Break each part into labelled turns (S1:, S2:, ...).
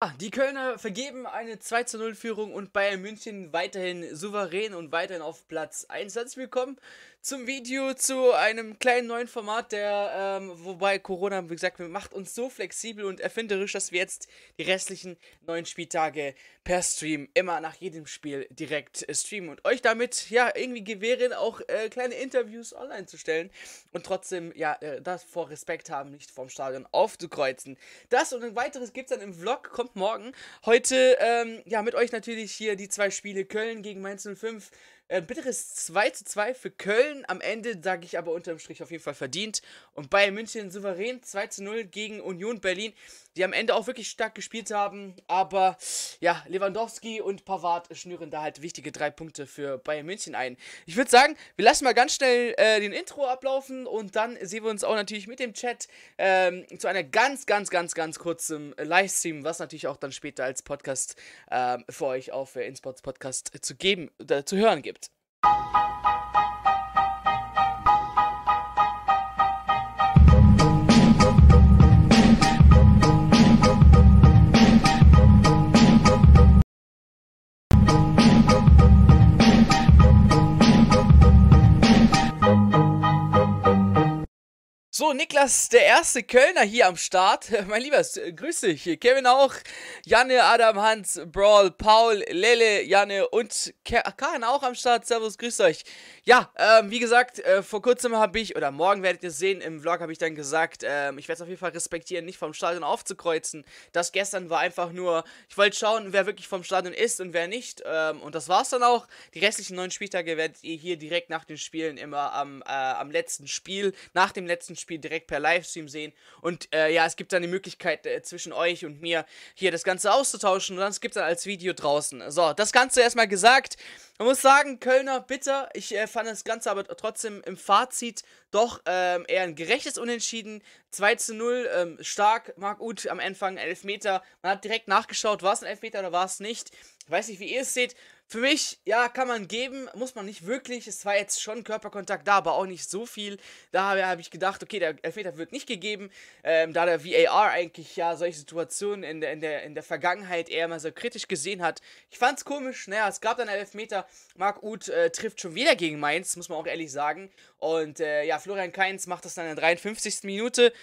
S1: Ah, die Kölner vergeben eine 2 zu 0 Führung und Bayern München weiterhin souverän und weiterhin auf Platz 1. Herzlich willkommen zum Video zu einem kleinen neuen Format, der, ähm, wobei Corona, wie gesagt, macht uns so flexibel und erfinderisch, dass wir jetzt die restlichen neun Spieltage per Stream immer nach jedem Spiel direkt äh, streamen und euch damit, ja, irgendwie gewähren, auch äh, kleine Interviews online zu stellen und trotzdem, ja, äh, davor Respekt haben, nicht vorm Stadion aufzukreuzen. Das und ein weiteres gibt es dann im Vlog, kommt morgen. Heute, ähm, ja, mit euch natürlich hier die zwei Spiele Köln gegen Mainz 05 äh, bitteres 2 zu 2 für Köln. Am Ende sage ich aber unterm Strich auf jeden Fall verdient. Und Bayern München souverän 2 zu 0 gegen Union Berlin, die am Ende auch wirklich stark gespielt haben. Aber ja, Lewandowski und Pavard schnüren da halt wichtige drei Punkte für Bayern München ein. Ich würde sagen, wir lassen mal ganz schnell äh, den Intro ablaufen und dann sehen wir uns auch natürlich mit dem Chat ähm, zu einer ganz, ganz, ganz, ganz kurzen Livestream, was natürlich auch dann später als Podcast ähm, für euch auf äh, InSpots Podcast zu geben, äh, zu hören gibt. you Niklas, der erste Kölner hier am Start. Mein Lieber, grüß dich. Kevin auch. Janne, Adam, Hans, Brawl, Paul, Lele, Janne und Karin auch am Start. Servus, grüß euch. Ja, ähm, wie gesagt, äh, vor kurzem habe ich, oder morgen werdet ihr sehen, im Vlog habe ich dann gesagt, ähm, ich werde es auf jeden Fall respektieren, nicht vom Stadion aufzukreuzen. Das gestern war einfach nur, ich wollte schauen, wer wirklich vom Stadion ist und wer nicht. Ähm, und das war es dann auch. Die restlichen neun Spieltage werdet ihr hier direkt nach den Spielen immer am, äh, am letzten Spiel, nach dem letzten Spiel Spiel direkt per Livestream sehen. Und äh, ja, es gibt dann die Möglichkeit äh, zwischen euch und mir hier das Ganze auszutauschen und dann gibt dann als Video draußen. So, das Ganze erstmal gesagt. Man muss sagen, Kölner bitter. Ich äh, fand das Ganze aber trotzdem im Fazit doch ähm, eher ein gerechtes Unentschieden. 2 zu 0, ähm, stark, Marc Uth am Anfang, Elfmeter. Man hat direkt nachgeschaut, war es ein Elfmeter oder war es nicht. Ich weiß nicht, wie ihr es seht. Für mich, ja, kann man geben, muss man nicht wirklich. Es war jetzt schon Körperkontakt da, aber auch nicht so viel. Da habe ich gedacht, okay, der Elfmeter wird nicht gegeben, ähm, da der VAR eigentlich ja solche Situationen in der, in, der, in der Vergangenheit eher mal so kritisch gesehen hat. Ich fand es komisch, naja, es gab dann einen Elfmeter. Marc Uth äh, trifft schon wieder gegen Mainz, muss man auch ehrlich sagen. Und äh, ja, Florian Kainz macht das dann in der 53. Minute.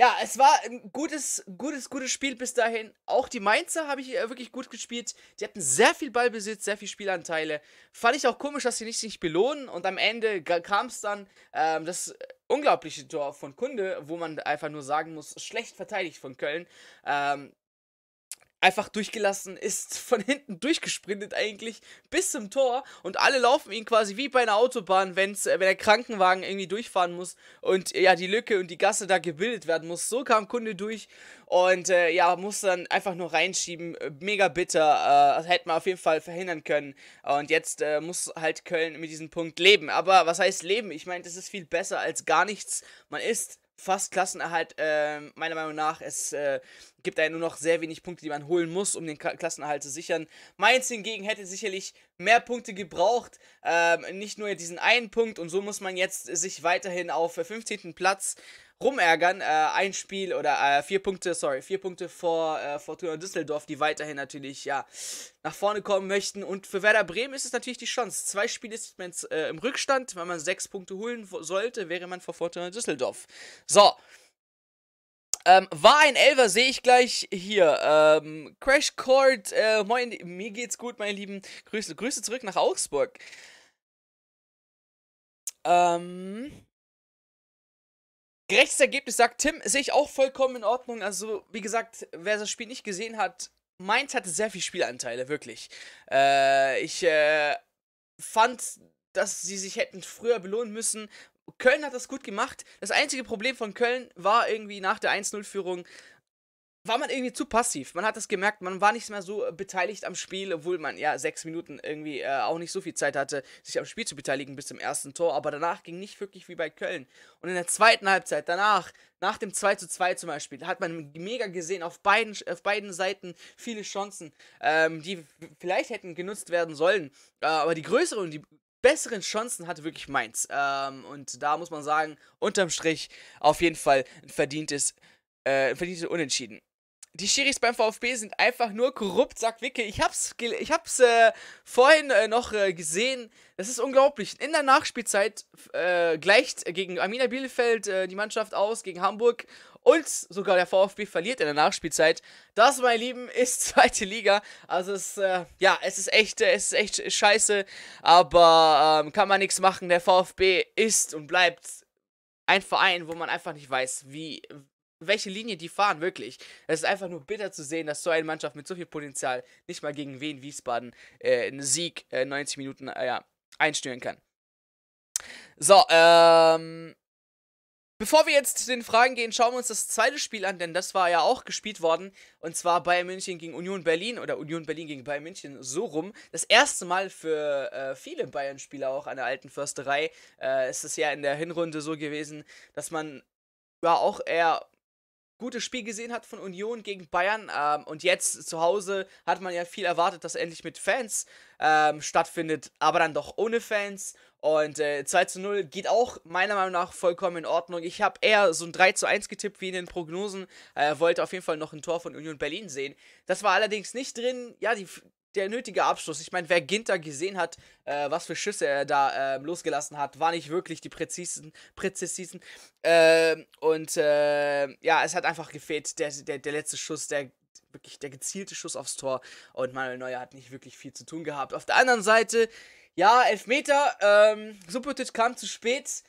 S1: Ja, es war ein gutes, gutes, gutes Spiel bis dahin. Auch die Mainzer habe ich äh, wirklich gut gespielt. Die hatten sehr viel Ballbesitz, sehr viel Spielanteile. Fand ich auch komisch, dass sie nicht sich belohnen. Und am Ende kam es dann ähm, das unglaubliche Tor von Kunde, wo man einfach nur sagen muss, schlecht verteidigt von Köln. Ähm, einfach durchgelassen, ist von hinten durchgesprintet eigentlich bis zum Tor und alle laufen ihn quasi wie bei einer Autobahn, wenn's, äh, wenn der Krankenwagen irgendwie durchfahren muss und ja, die Lücke und die Gasse da gebildet werden muss. So kam Kunde durch und äh, ja, muss dann einfach nur reinschieben. Mega bitter, äh, hätte man auf jeden Fall verhindern können. Und jetzt äh, muss halt Köln mit diesem Punkt leben. Aber was heißt leben? Ich meine, das ist viel besser als gar nichts. Man ist fast Klassenerhalt, äh, meiner Meinung nach. Es äh, gibt da nur noch sehr wenig Punkte, die man holen muss, um den Klassenerhalt zu sichern. Mainz hingegen hätte sicherlich mehr Punkte gebraucht, ähm, nicht nur diesen einen Punkt und so muss man jetzt sich weiterhin auf 15. Platz rumärgern. Äh, ein Spiel oder äh, vier Punkte, sorry, vier Punkte vor äh, Fortuna Düsseldorf, die weiterhin natürlich ja nach vorne kommen möchten. Und für Werder Bremen ist es natürlich die Chance. Zwei Spiele ist man äh, im Rückstand. Wenn man sechs Punkte holen sollte, wäre man vor Fortuna Düsseldorf. So. Ähm, war ein Elver, sehe ich gleich hier. Ähm, Crash Court, äh, moin, mir geht's gut, meine Lieben. Grüße, Grüße zurück nach Augsburg. Ähm, Gerechtes Ergebnis sagt Tim, sehe ich auch vollkommen in Ordnung. Also, wie gesagt, wer das Spiel nicht gesehen hat, Mainz hatte sehr viel Spielanteile, wirklich. Äh, ich äh, fand, dass sie sich hätten früher belohnen müssen. Köln hat das gut gemacht. Das einzige Problem von Köln war irgendwie nach der 1-0-Führung, war man irgendwie zu passiv. Man hat das gemerkt, man war nicht mehr so äh, beteiligt am Spiel, obwohl man ja sechs Minuten irgendwie äh, auch nicht so viel Zeit hatte, sich am Spiel zu beteiligen bis zum ersten Tor. Aber danach ging nicht wirklich wie bei Köln. Und in der zweiten Halbzeit, danach, nach dem 2 zu 2 zum Beispiel, hat man mega gesehen, auf beiden, auf beiden Seiten viele Chancen, ähm, die vielleicht hätten genutzt werden sollen. Äh, aber die größeren und die besseren Chancen hatte wirklich Mainz. Ähm, und da muss man sagen, unterm Strich auf jeden Fall ein verdientes, äh, verdientes Unentschieden. Die Schiris beim VfB sind einfach nur korrupt, sagt Wicke. Ich hab's, ich hab's äh, vorhin äh, noch äh, gesehen. Das ist unglaublich. In der Nachspielzeit äh, gleicht gegen Arminia Bielefeld äh, die Mannschaft aus, gegen Hamburg. Und sogar der VfB verliert in der Nachspielzeit. Das, meine Lieben, ist zweite Liga. Also es, äh, ja, es ist echt, es ist echt scheiße. Aber ähm, kann man nichts machen. Der VfB ist und bleibt ein Verein, wo man einfach nicht weiß, wie, welche Linie die fahren, wirklich. Es ist einfach nur bitter zu sehen, dass so eine Mannschaft mit so viel Potenzial nicht mal gegen Wien Wiesbaden äh, einen Sieg äh, 90 Minuten äh, ja, einstellen kann. So, ähm. Bevor wir jetzt zu den Fragen gehen, schauen wir uns das zweite Spiel an, denn das war ja auch gespielt worden. Und zwar Bayern München gegen Union Berlin oder Union Berlin gegen Bayern München so rum. Das erste Mal für äh, viele Bayern-Spieler auch an der alten Försterei. Äh, ist es ja in der Hinrunde so gewesen, dass man ja auch eher gutes Spiel gesehen hat von Union gegen Bayern. Ähm, und jetzt zu Hause hat man ja viel erwartet, dass endlich mit Fans ähm, stattfindet, aber dann doch ohne Fans. Und äh, 2 zu 0 geht auch meiner Meinung nach vollkommen in Ordnung. Ich habe eher so ein 3 zu 1 getippt wie in den Prognosen. Äh, wollte auf jeden Fall noch ein Tor von Union Berlin sehen. Das war allerdings nicht drin. Ja, die, der nötige Abschluss. Ich meine, wer Ginter gesehen hat, äh, was für Schüsse er da äh, losgelassen hat, war nicht wirklich die präzisen. präzisen. Äh, und ja, es hat einfach gefehlt, der, der, der letzte Schuss, der wirklich der gezielte Schuss aufs Tor. Und Manuel Neuer hat nicht wirklich viel zu tun gehabt. Auf der anderen Seite, ja, Elfmeter. Ähm, Subotic kam zu spät.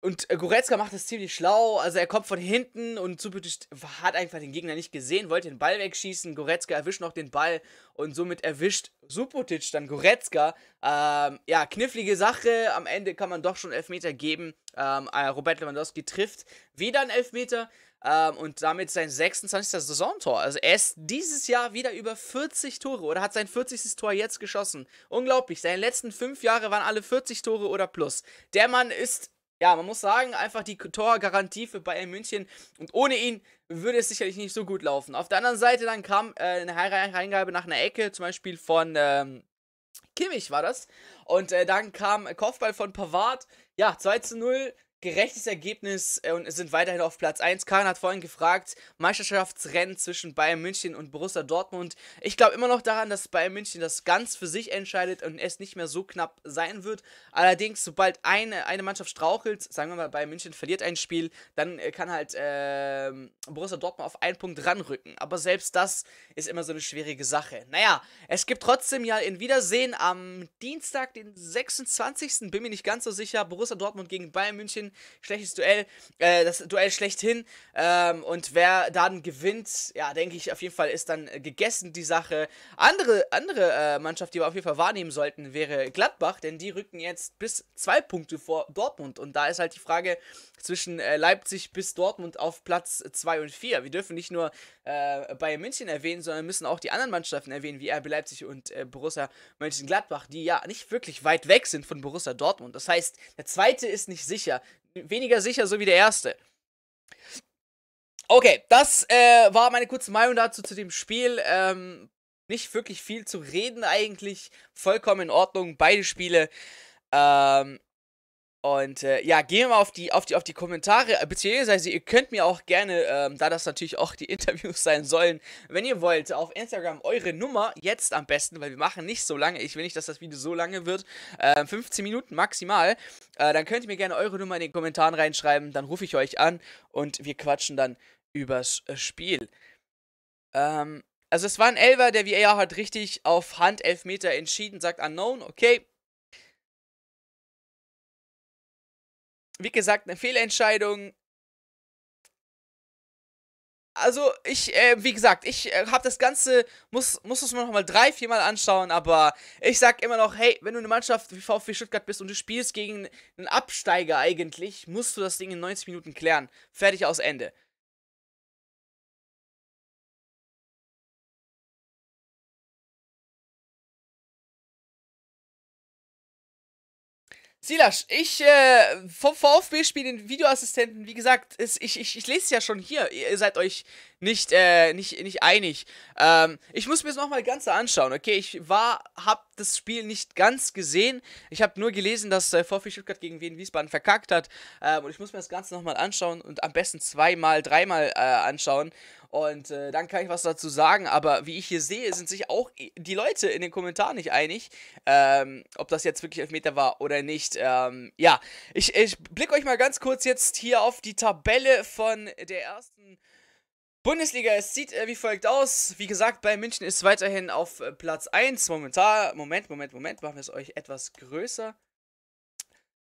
S1: Und äh, Goretzka macht das ziemlich schlau. Also er kommt von hinten und Subotic hat einfach den Gegner nicht gesehen, wollte den Ball wegschießen. Goretzka erwischt noch den Ball und somit erwischt Subotic dann Goretzka. Ähm, ja, knifflige Sache. Am Ende kann man doch schon Elfmeter geben. Ähm, äh, Robert Lewandowski trifft wieder einen Elfmeter. Ähm, und damit sein 26. Saisontor. Also er ist dieses Jahr wieder über 40 Tore oder hat sein 40. Tor jetzt geschossen. Unglaublich. Seine letzten fünf Jahre waren alle 40 Tore oder plus. Der Mann ist ja, man muss sagen, einfach die Torgarantie für Bayern München. Und ohne ihn würde es sicherlich nicht so gut laufen. Auf der anderen Seite dann kam äh, eine Reingabe nach einer Ecke, zum Beispiel von ähm, Kimmich war das. Und äh, dann kam Kopfball von Pavard. Ja, 2 zu 0 gerechtes Ergebnis äh, und sind weiterhin auf Platz 1. Karin hat vorhin gefragt, Meisterschaftsrennen zwischen Bayern München und Borussia Dortmund. Ich glaube immer noch daran, dass Bayern München das ganz für sich entscheidet und es nicht mehr so knapp sein wird. Allerdings, sobald eine, eine Mannschaft strauchelt, sagen wir mal, Bayern München verliert ein Spiel, dann äh, kann halt äh, Borussia Dortmund auf einen Punkt ranrücken. Aber selbst das ist immer so eine schwierige Sache. Naja, es gibt trotzdem ja in Wiedersehen am Dienstag, den 26. Bin mir nicht ganz so sicher, Borussia Dortmund gegen Bayern München schlechtes Duell, äh, das Duell schlechthin. Ähm, und wer dann gewinnt, ja, denke ich auf jeden Fall ist dann gegessen die Sache. Andere, andere äh, Mannschaft, die wir auf jeden Fall wahrnehmen sollten, wäre Gladbach, denn die rücken jetzt bis zwei Punkte vor Dortmund. Und da ist halt die Frage zwischen äh, Leipzig bis Dortmund auf Platz 2 und 4. Wir dürfen nicht nur äh, Bayern München erwähnen, sondern müssen auch die anderen Mannschaften erwähnen, wie RB Leipzig und äh, Borussia Mönchengladbach, die ja nicht wirklich weit weg sind von Borussia Dortmund. Das heißt, der zweite ist nicht sicher weniger sicher, so wie der erste. Okay, das äh, war meine kurze Meinung dazu zu dem Spiel. Ähm, nicht wirklich viel zu reden eigentlich. Vollkommen in Ordnung, beide Spiele. Ähm, und äh, ja, gehen wir mal auf die, auf die, auf die Kommentare, beziehungsweise ihr könnt mir auch gerne, ähm, da das natürlich auch die Interviews sein sollen, wenn ihr wollt, auf Instagram eure Nummer, jetzt am besten, weil wir machen nicht so lange, ich will nicht, dass das Video so lange wird, äh, 15 Minuten maximal, äh, dann könnt ihr mir gerne eure Nummer in den Kommentaren reinschreiben, dann rufe ich euch an und wir quatschen dann übers äh, Spiel. Ähm, also es war ein Elver, der VR hat richtig auf Hand Elfmeter entschieden, sagt Unknown, okay, wie gesagt, eine Fehlentscheidung. Also, ich, äh, wie gesagt, ich äh, habe das Ganze, muss, muss es mir noch mal drei, vier Mal anschauen, aber ich sag immer noch, hey, wenn du eine Mannschaft wie VfB Stuttgart bist und du spielst gegen einen Absteiger eigentlich, musst du das Ding in 90 Minuten klären. Fertig aus Ende. Silas, ich äh, vom VfB-Spiel den Videoassistenten, wie gesagt, ist, ich, ich, ich lese es ja schon hier. Ihr seid euch nicht, äh, nicht, nicht einig. Ähm, ich muss mir das nochmal ganz anschauen, okay? Ich war, hab das Spiel nicht ganz gesehen. Ich habe nur gelesen, dass äh, VfB Stuttgart gegen Wien Wiesbaden verkackt hat. Ähm, und ich muss mir das Ganze nochmal anschauen und am besten zweimal, dreimal äh, anschauen. Und äh, dann kann ich was dazu sagen. Aber wie ich hier sehe, sind sich auch die Leute in den Kommentaren nicht einig, ähm, ob das jetzt wirklich Elfmeter war oder nicht. Ähm, ja, ich, ich blicke euch mal ganz kurz jetzt hier auf die Tabelle von der ersten Bundesliga, es sieht äh, wie folgt aus. Wie gesagt, bei München ist weiterhin auf äh, Platz 1 momentan. Moment, Moment, Moment, machen wir es euch etwas größer.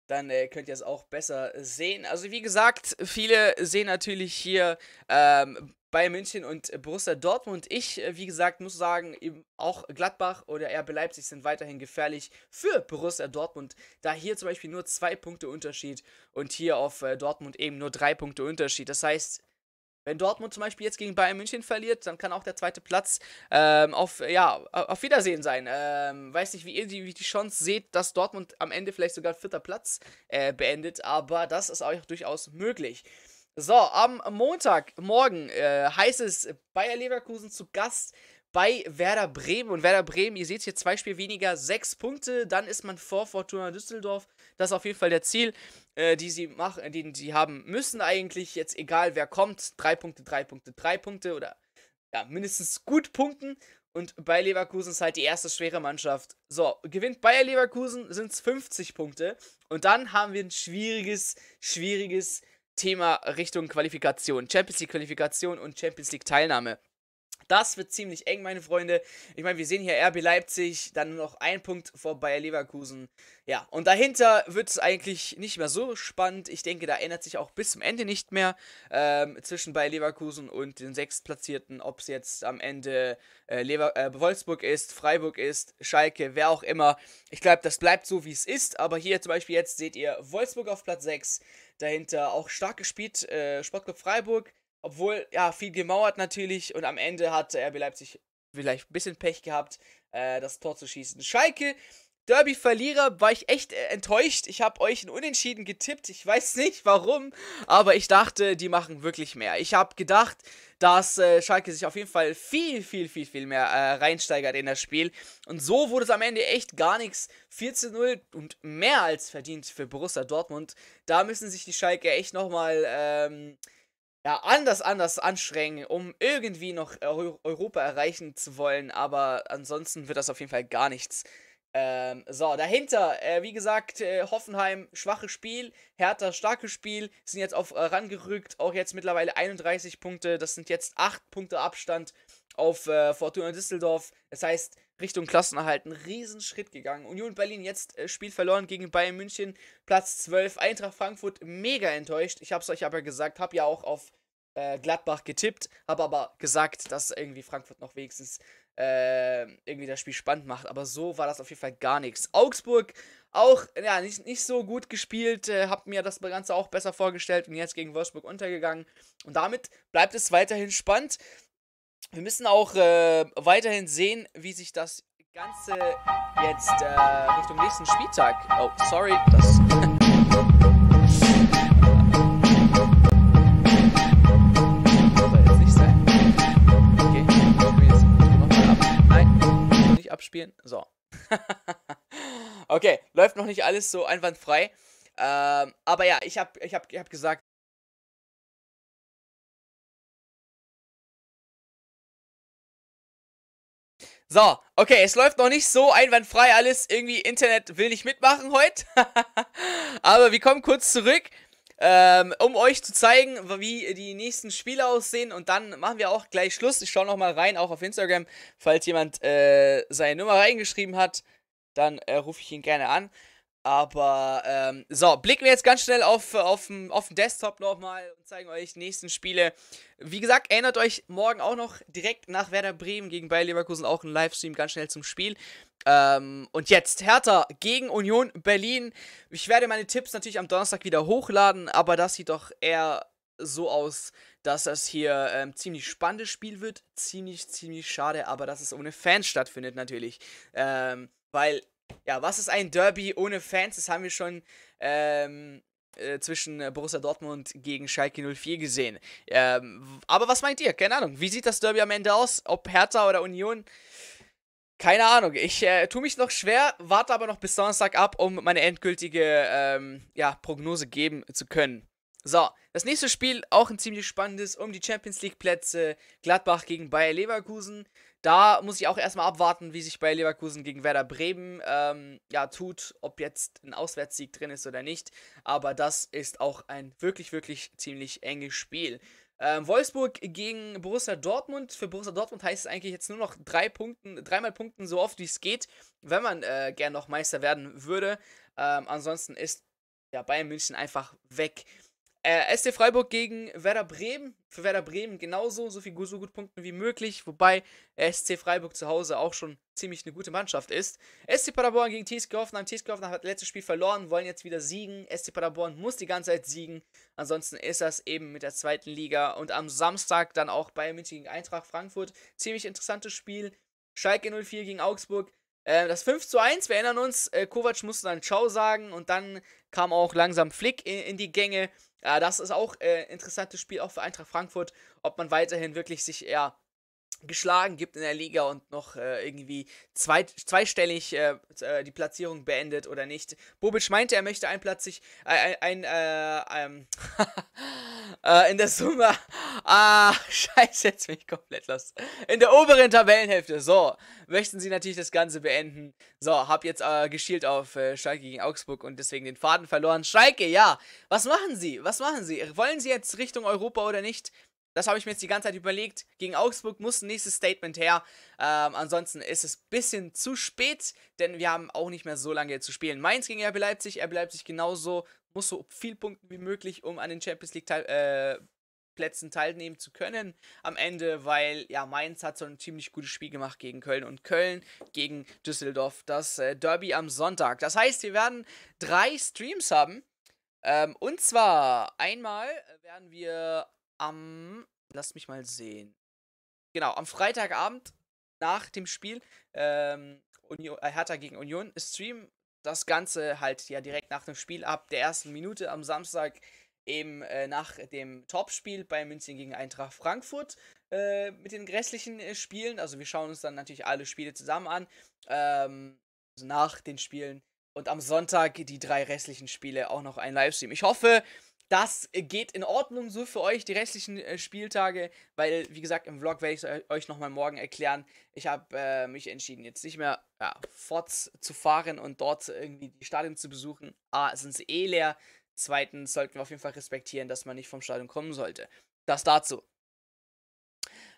S1: Dann äh, könnt ihr es auch besser sehen. Also wie gesagt, viele sehen natürlich hier ähm, Bayern München und Borussia Dortmund. Ich, äh, wie gesagt, muss sagen, auch Gladbach oder RB Leipzig sind weiterhin gefährlich für Borussia Dortmund. Da hier zum Beispiel nur zwei Punkte Unterschied und hier auf äh, Dortmund eben nur drei Punkte Unterschied. Das heißt, wenn Dortmund zum Beispiel jetzt gegen Bayern München verliert, dann kann auch der zweite Platz ähm, auf, ja, auf Wiedersehen sein. Ähm, weiß nicht, wie ihr die, wie die Chance seht, dass Dortmund am Ende vielleicht sogar vierter Platz äh, beendet, aber das ist auch durchaus möglich. So, am Montagmorgen äh, heißt es Bayer Leverkusen zu Gast bei Werder Bremen. Und Werder Bremen, ihr seht hier zwei Spiele weniger, sechs Punkte. Dann ist man vor Fortuna Düsseldorf. Das ist auf jeden Fall der Ziel, äh, die sie machen, äh, den sie haben müssen eigentlich. Jetzt egal wer kommt, drei Punkte, drei Punkte, drei Punkte oder ja, mindestens gut punkten. Und bei Leverkusen ist halt die erste schwere Mannschaft. So, gewinnt Bayer Leverkusen, sind es 50 Punkte. Und dann haben wir ein schwieriges, schwieriges Thema Richtung Qualifikation. Champions League Qualifikation und Champions League Teilnahme. Das wird ziemlich eng, meine Freunde. Ich meine, wir sehen hier RB Leipzig, dann nur noch ein Punkt vor Bayer Leverkusen. Ja, und dahinter wird es eigentlich nicht mehr so spannend. Ich denke, da ändert sich auch bis zum Ende nicht mehr ähm, zwischen Bayer Leverkusen und den Sechstplatzierten, ob es jetzt am Ende äh, Lever äh, Wolfsburg ist, Freiburg ist, Schalke, wer auch immer. Ich glaube, das bleibt so, wie es ist. Aber hier zum Beispiel jetzt seht ihr Wolfsburg auf Platz 6. Dahinter auch stark gespielt, äh, Sportclub Freiburg, obwohl, ja, viel gemauert natürlich und am Ende hat RB Leipzig vielleicht ein bisschen Pech gehabt, äh, das Tor zu schießen. Schalke, Derby-Verlierer, war ich echt äh, enttäuscht. Ich habe euch ein Unentschieden getippt. Ich weiß nicht warum, aber ich dachte, die machen wirklich mehr. Ich habe gedacht, dass äh, Schalke sich auf jeden Fall viel, viel, viel, viel mehr äh, reinsteigert in das Spiel. Und so wurde es am Ende echt gar nichts. 4 zu 0 und mehr als verdient für Borussia Dortmund. Da müssen sich die Schalke echt nochmal ähm, ja, anders, anders anstrengen, um irgendwie noch Europa erreichen zu wollen. Aber ansonsten wird das auf jeden Fall gar nichts. Ähm, so, dahinter, äh, wie gesagt, äh, Hoffenheim, schwaches Spiel, Hertha, starkes Spiel, sind jetzt auf äh, rangerückt, auch jetzt mittlerweile 31 Punkte, das sind jetzt 8 Punkte Abstand auf äh, Fortuna Düsseldorf, das heißt, Richtung Klassenerhalt ein Riesenschritt gegangen. Union Berlin jetzt äh, Spiel verloren gegen Bayern München, Platz 12. Eintracht Frankfurt mega enttäuscht. Ich habe es euch aber gesagt, habe ja auch auf äh, Gladbach getippt, habe aber gesagt, dass irgendwie Frankfurt noch wenigstens äh, irgendwie das Spiel spannend macht. Aber so war das auf jeden Fall gar nichts. Augsburg auch ja, nicht, nicht so gut gespielt, äh, hab mir das Ganze auch besser vorgestellt und jetzt gegen Wolfsburg untergegangen. Und damit bleibt es weiterhin spannend. Wir müssen auch äh, weiterhin sehen, wie sich das Ganze jetzt äh, Richtung nächsten Spieltag. Oh, sorry, das. abspielen. So. okay, läuft noch nicht alles so einwandfrei. Ähm, aber ja, ich habe ich hab, ich hab gesagt, So, okay, es läuft noch nicht so einwandfrei alles. Irgendwie Internet will nicht mitmachen heute. Aber wir kommen kurz zurück, ähm, um euch zu zeigen, wie die nächsten Spiele aussehen. Und dann machen wir auch gleich Schluss. Ich schaue nochmal rein, auch auf Instagram. Falls jemand äh, seine Nummer reingeschrieben hat, dann äh, rufe ich ihn gerne an. Aber, ähm, so, blicken wir jetzt ganz schnell auf, auf, auf den Desktop nochmal und zeigen euch die nächsten Spiele. Wie gesagt, erinnert euch morgen auch noch direkt nach Werder Bremen gegen Bayer Leverkusen auch ein Livestream ganz schnell zum Spiel. Ähm, und jetzt Hertha gegen Union Berlin. Ich werde meine Tipps natürlich am Donnerstag wieder hochladen, aber das sieht doch eher so aus, dass das hier ähm, ziemlich spannendes Spiel wird. Ziemlich, ziemlich schade, aber dass es ohne Fans stattfindet natürlich. Ähm, weil ja, was ist ein Derby ohne Fans? Das haben wir schon ähm, äh, zwischen äh, Borussia Dortmund gegen Schalke 04 gesehen. Ähm, aber was meint ihr? Keine Ahnung. Wie sieht das Derby am Ende aus? Ob Hertha oder Union? Keine Ahnung. Ich äh, tue mich noch schwer, warte aber noch bis Donnerstag ab, um meine endgültige ähm, ja, Prognose geben zu können. So, das nächste Spiel auch ein ziemlich spannendes um die Champions League Plätze. Gladbach gegen Bayer Leverkusen. Da muss ich auch erstmal abwarten, wie sich Bayer Leverkusen gegen Werder Bremen ähm, ja, tut, ob jetzt ein Auswärtssieg drin ist oder nicht. Aber das ist auch ein wirklich, wirklich ziemlich enges Spiel. Ähm, Wolfsburg gegen Borussia Dortmund. Für Borussia Dortmund heißt es eigentlich jetzt nur noch drei Punkten, dreimal Punkten so oft wie es geht, wenn man äh, gern noch Meister werden würde. Ähm, ansonsten ist ja, Bayern München einfach weg. Äh, SC Freiburg gegen Werder Bremen. Für Werder Bremen genauso, so viel so gut Punkten wie möglich. Wobei SC Freiburg zu Hause auch schon ziemlich eine gute Mannschaft ist. SC Paderborn gegen TSG Hoffenheim. TSG Hoffenheim hat das letzte Spiel verloren, wollen jetzt wieder siegen. SC Paderborn muss die ganze Zeit siegen. Ansonsten ist das eben mit der zweiten Liga. Und am Samstag dann auch Bayern München gegen Eintracht Frankfurt. Ziemlich interessantes Spiel. Schalke 04 gegen Augsburg. Äh, das 5 zu 1, wir erinnern uns, äh, Kovac musste dann Ciao sagen und dann kam auch langsam Flick in die Gänge. Ja, das ist auch ein äh, interessantes Spiel, auch für Eintracht Frankfurt, ob man weiterhin wirklich sich eher geschlagen gibt in der Liga und noch äh, irgendwie zwei, zweistellig äh, äh die Platzierung beendet oder nicht. Bobic meinte, er möchte einplatzig äh, ein, äh, ähm, äh, in der Summe. Ah, scheiße, jetzt bin ich komplett los. In der oberen Tabellenhälfte. So, möchten sie natürlich das Ganze beenden. So, hab jetzt geschielt auf Schalke gegen Augsburg und deswegen den Faden verloren. Schalke, ja. Was machen sie? Was machen sie? Wollen sie jetzt Richtung Europa oder nicht? Das habe ich mir jetzt die ganze Zeit überlegt. Gegen Augsburg muss ein nächstes Statement her. Ähm, ansonsten ist es ein bisschen zu spät, denn wir haben auch nicht mehr so lange zu spielen. Mainz gegen RB Leipzig. RB Leipzig genauso. Muss so viel Punkten wie möglich, um an den Champions League teil äh, Plätzen teilnehmen zu können am Ende, weil ja Mainz hat so ein ziemlich gutes Spiel gemacht gegen Köln und Köln gegen Düsseldorf. Das äh, Derby am Sonntag. Das heißt, wir werden drei Streams haben. Ähm, und zwar einmal werden wir am, lass mich mal sehen. Genau, am Freitagabend nach dem Spiel ähm, Union, äh, Hertha gegen Union Stream das Ganze halt ja direkt nach dem Spiel ab der ersten Minute am Samstag eben äh, nach dem Topspiel bei München gegen Eintracht Frankfurt äh, mit den restlichen äh, Spielen. Also wir schauen uns dann natürlich alle Spiele zusammen an. Ähm, also nach den Spielen. Und am Sonntag die drei restlichen Spiele auch noch ein Livestream. Ich hoffe, das geht in Ordnung so für euch, die restlichen äh, Spieltage, weil, wie gesagt, im Vlog werde ich es euch nochmal morgen erklären. Ich habe äh, mich entschieden, jetzt nicht mehr ja, fortzufahren und dort irgendwie die Stadien zu besuchen. A, sind sie eh leer. Zweitens sollten wir auf jeden Fall respektieren, dass man nicht vom Stadion kommen sollte. Das dazu.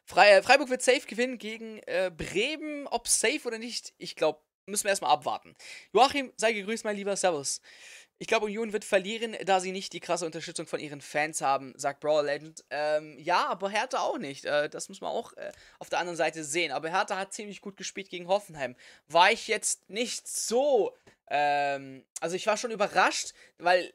S1: Fre Freiburg wird safe gewinnen gegen äh, Bremen. Ob safe oder nicht, ich glaube, müssen wir erstmal abwarten. Joachim, sei gegrüßt, mein lieber Servus. Ich glaube, Union wird verlieren, da sie nicht die krasse Unterstützung von ihren Fans haben, sagt Brawl Legend. Ähm, ja, aber Hertha auch nicht. Äh, das muss man auch äh, auf der anderen Seite sehen. Aber Hertha hat ziemlich gut gespielt gegen Hoffenheim. War ich jetzt nicht so. Ähm, also ich war schon überrascht, weil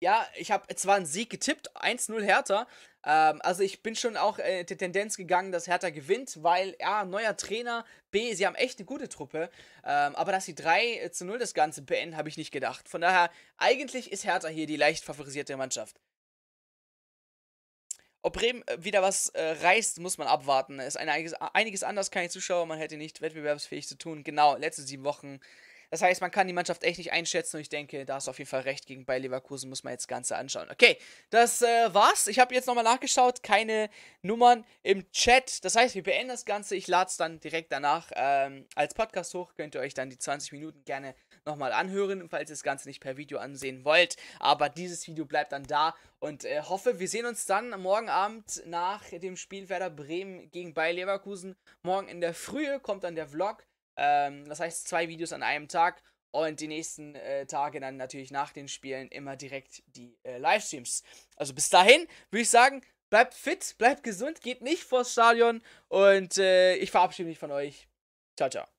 S1: ja, ich habe zwar einen Sieg getippt, 1-0 Hertha. Ähm, also ich bin schon auch äh, die Tendenz gegangen, dass Hertha gewinnt, weil A, neuer Trainer, B, sie haben echt eine gute Truppe. Ähm, aber dass sie 3 äh, zu 0 das Ganze beenden, habe ich nicht gedacht. Von daher, eigentlich ist Hertha hier die leicht favorisierte Mannschaft. Ob Bremen äh, wieder was äh, reißt, muss man abwarten. Ist ein, einiges, einiges anders, keine Zuschauer, man hätte nicht wettbewerbsfähig zu tun. Genau, letzte sieben Wochen das heißt, man kann die Mannschaft echt nicht einschätzen und ich denke, da ist auf jeden Fall recht gegen bei Leverkusen, muss man jetzt Ganze anschauen. Okay, das äh, war's. Ich habe jetzt nochmal nachgeschaut, keine Nummern im Chat. Das heißt, wir beenden das Ganze. Ich lade es dann direkt danach ähm, als Podcast hoch. Könnt ihr euch dann die 20 Minuten gerne nochmal anhören, falls ihr das Ganze nicht per Video ansehen wollt. Aber dieses Video bleibt dann da und äh, hoffe, wir sehen uns dann morgen Abend nach dem Spiel Werder Bremen gegen Bayer Leverkusen. Morgen in der Frühe kommt dann der Vlog. Ähm, das heißt, zwei Videos an einem Tag und die nächsten äh, Tage dann natürlich nach den Spielen immer direkt die äh, Livestreams. Also bis dahin würde ich sagen, bleibt fit, bleibt gesund, geht nicht vors Stadion und äh, ich verabschiede mich von euch. Ciao, ciao.